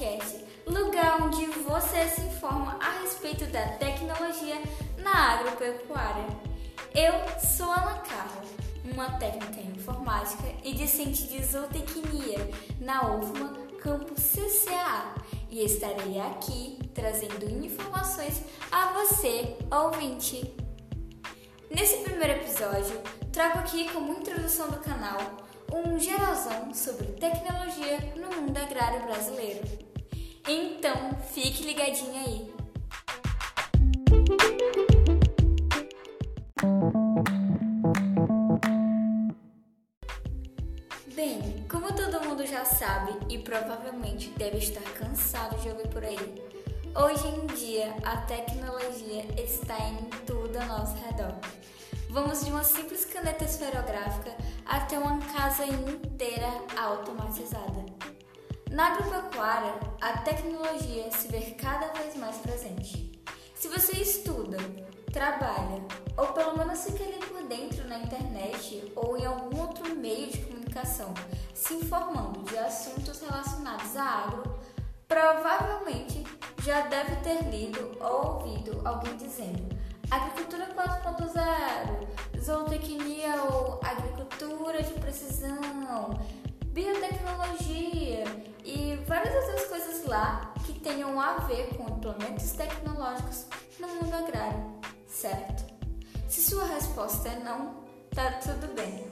Podcast, lugar onde você se informa a respeito da tecnologia na agropecuária. Eu sou Ana Carla, uma técnica em informática e discente de zootecnia na UFMA Campus CCA e estarei aqui trazendo informações a você, ouvinte. Nesse primeiro episódio, trago aqui como introdução do canal um geralzão sobre tecnologia no mundo agrário brasileiro. Então, fique ligadinho aí. Bem, como todo mundo já sabe e provavelmente deve estar cansado de ouvir por aí, hoje em dia a tecnologia está em tudo ao nosso redor. Vamos de uma simples caneta esferográfica até uma casa inteira automatizada. Na agropecuária, a tecnologia se vê cada vez mais presente. Se você estuda, trabalha ou pelo menos fica ali por dentro na internet ou em algum outro meio de comunicação, se informando de assuntos relacionados à agro, provavelmente já deve ter lido ou ouvido alguém dizendo Agricultura 4.0, zootecnia ou agricultura de precisão, biotecnologia e várias outras coisas lá que tenham a ver com implementos tecnológicos no mundo agrário, certo? Se sua resposta é não, tá tudo bem.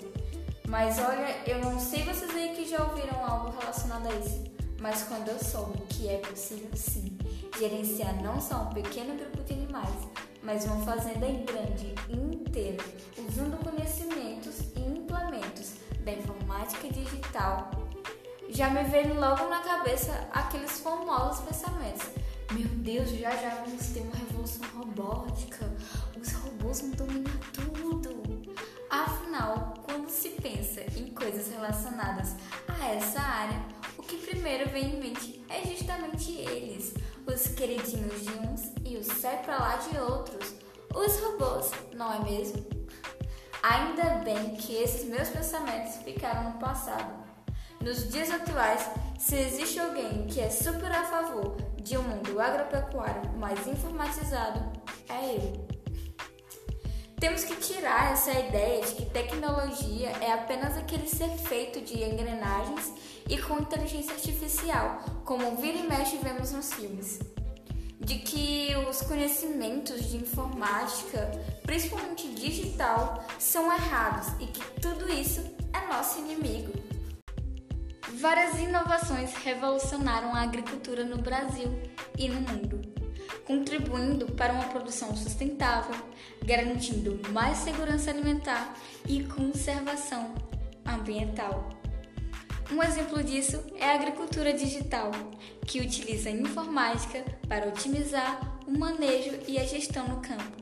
Mas olha, eu não sei vocês aí que já ouviram algo relacionado a isso, mas quando eu soube que é possível sim gerenciar não só um pequeno grupo de animais, mas uma fazenda grande inteira, usando conhecimentos e implementos da informática digital, já me veio logo na cabeça aqueles famosos pensamentos. Meu Deus, já já vamos ter uma revolução robótica, os robôs vão dominar tudo. Afinal, quando se pensa em coisas relacionadas a essa área, o que primeiro vem em mente é justamente eles, os queridinhos de uns e o sai pra lá de outros, os robôs, não é mesmo? Ainda bem que esses meus pensamentos ficaram no passado. Nos dias atuais, se existe alguém que é super a favor de um mundo agropecuário mais informatizado, é eu. Temos que tirar essa ideia de que tecnologia é apenas aquele ser feito de engrenagens e com inteligência artificial, como vira e mexe vemos nos filmes. De que os conhecimentos de informática, principalmente digital, são errados e que tudo isso é nosso inimigo. Várias inovações revolucionaram a agricultura no Brasil e no mundo contribuindo para uma produção sustentável, garantindo mais segurança alimentar e conservação ambiental. Um exemplo disso é a agricultura digital, que utiliza informática para otimizar o manejo e a gestão no campo.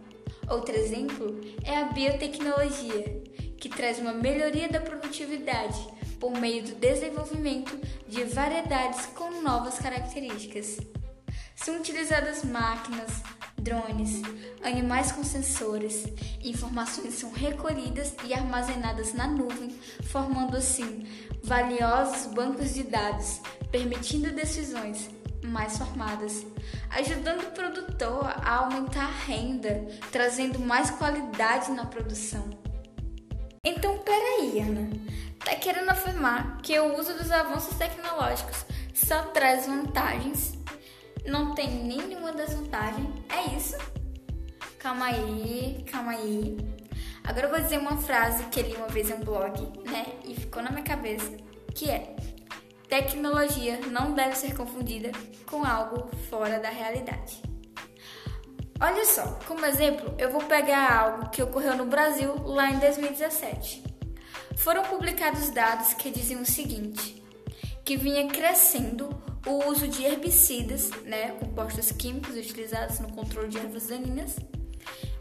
Outro exemplo é a biotecnologia, que traz uma melhoria da produtividade por meio do desenvolvimento de variedades com novas características. São utilizadas máquinas, drones, animais com sensores. Informações são recolhidas e armazenadas na nuvem, formando assim valiosos bancos de dados, permitindo decisões mais formadas, ajudando o produtor a aumentar a renda, trazendo mais qualidade na produção. Então, peraí, Ana, tá querendo afirmar que o uso dos avanços tecnológicos só traz vantagens não tem nenhuma desvantagem. É isso? Calma aí, calma aí. Agora eu vou dizer uma frase que li uma vez em um blog, né? E ficou na minha cabeça, que é: Tecnologia não deve ser confundida com algo fora da realidade. Olha só, como exemplo, eu vou pegar algo que ocorreu no Brasil lá em 2017. Foram publicados dados que diziam o seguinte: que vinha crescendo o uso de herbicidas, né, compostos químicos utilizados no controle de ervas daninhas,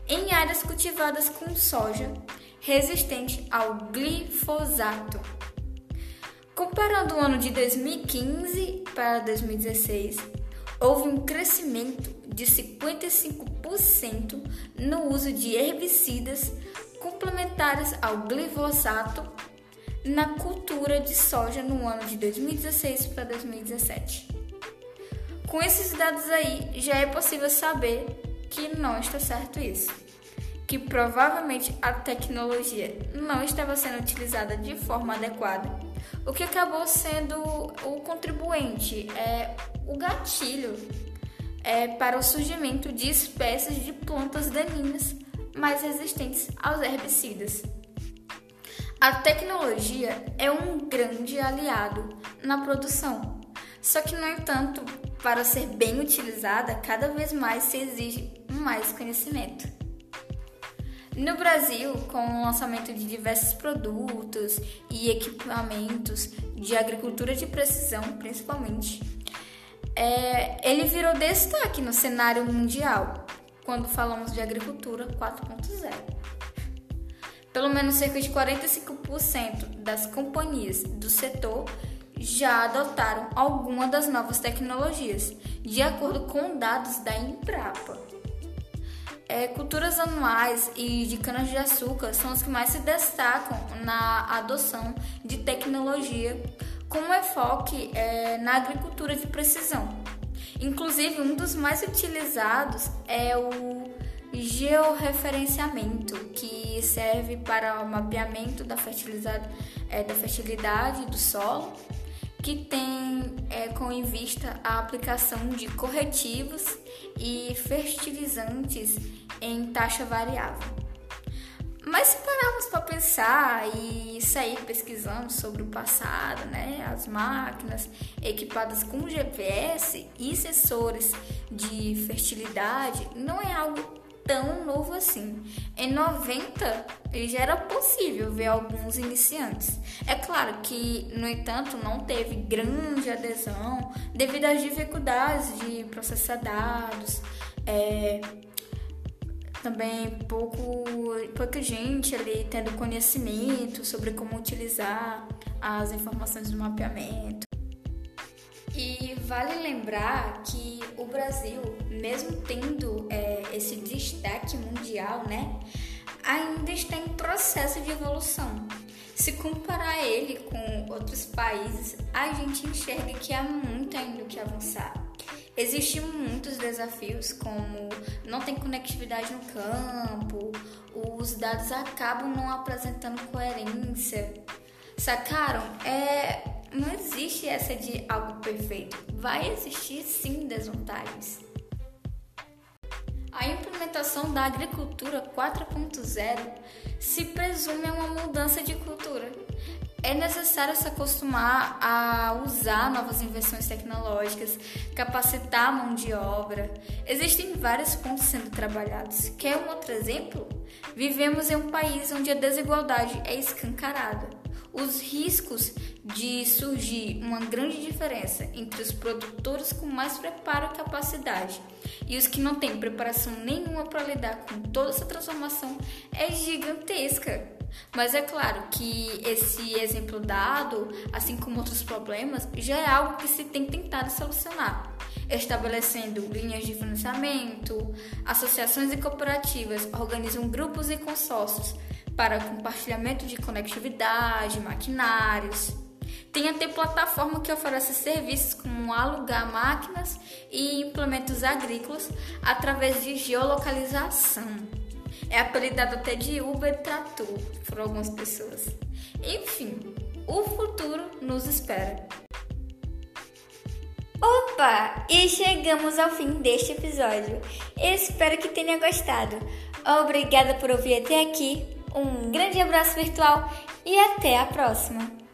em áreas cultivadas com soja resistente ao glifosato. Comparando o ano de 2015 para 2016, houve um crescimento de 55% no uso de herbicidas complementares ao glifosato na cultura de soja no ano de 2016 para 2017. Com esses dados aí, já é possível saber que não está certo isso. Que provavelmente a tecnologia não estava sendo utilizada de forma adequada, o que acabou sendo o contribuinte, é, o gatilho é, para o surgimento de espécies de plantas daninhas mais resistentes aos herbicidas. A tecnologia é um grande aliado na produção, só que, no entanto, para ser bem utilizada, cada vez mais se exige mais conhecimento. No Brasil, com o lançamento de diversos produtos e equipamentos de agricultura de precisão, principalmente, é, ele virou destaque no cenário mundial quando falamos de agricultura 4.0. Pelo menos cerca de 45% das companhias do setor já adotaram alguma das novas tecnologias, de acordo com dados da Embrapa. É, culturas anuais e de cana-de-açúcar são as que mais se destacam na adoção de tecnologia, com enfoque é, na agricultura de precisão. Inclusive, um dos mais utilizados é o georreferenciamento, que serve para o mapeamento da fertilidade, é, da fertilidade do solo, que tem é, com em vista a aplicação de corretivos e fertilizantes em taxa variável. Mas se pararmos para pensar e sair pesquisando sobre o passado, né, as máquinas equipadas com GPS e sensores de fertilidade não é algo tão novo assim. Em 90 já era possível ver alguns iniciantes. É claro que, no entanto, não teve grande adesão devido às dificuldades de processar dados. É, também pouco, pouca gente ali tendo conhecimento sobre como utilizar as informações do mapeamento. E vale lembrar que o Brasil, mesmo tendo é, esse destaque mundial, né, ainda está em processo de evolução. Se comparar ele com outros países, a gente enxerga que há muito ainda o que avançar. Existem muitos desafios, como não tem conectividade no campo, os dados acabam não apresentando coerência. Sacaram? É, não existe essa de algo perfeito. Vai existir sim desvantagens. A implementação da agricultura 4.0 se presume uma mudança de cultura. É necessário se acostumar a usar novas invenções tecnológicas, capacitar a mão de obra. Existem vários pontos sendo trabalhados. Quer um outro exemplo? Vivemos em um país onde a desigualdade é escancarada. Os riscos de surgir uma grande diferença entre os produtores com mais preparo e capacidade e os que não têm preparação nenhuma para lidar com toda essa transformação é gigantesca. Mas é claro que esse exemplo dado, assim como outros problemas, já é algo que se tem tentado solucionar, estabelecendo linhas de financiamento, associações e cooperativas organizam grupos e consórcios para compartilhamento de conectividade, maquinários. Tem até plataforma que oferece serviços como alugar máquinas e implementos agrícolas através de geolocalização. É apelidado até de Uber Trator por algumas pessoas. Enfim, o futuro nos espera. Opa! E chegamos ao fim deste episódio. espero que tenha gostado. Obrigada por ouvir até aqui. Um grande abraço virtual e até a próxima!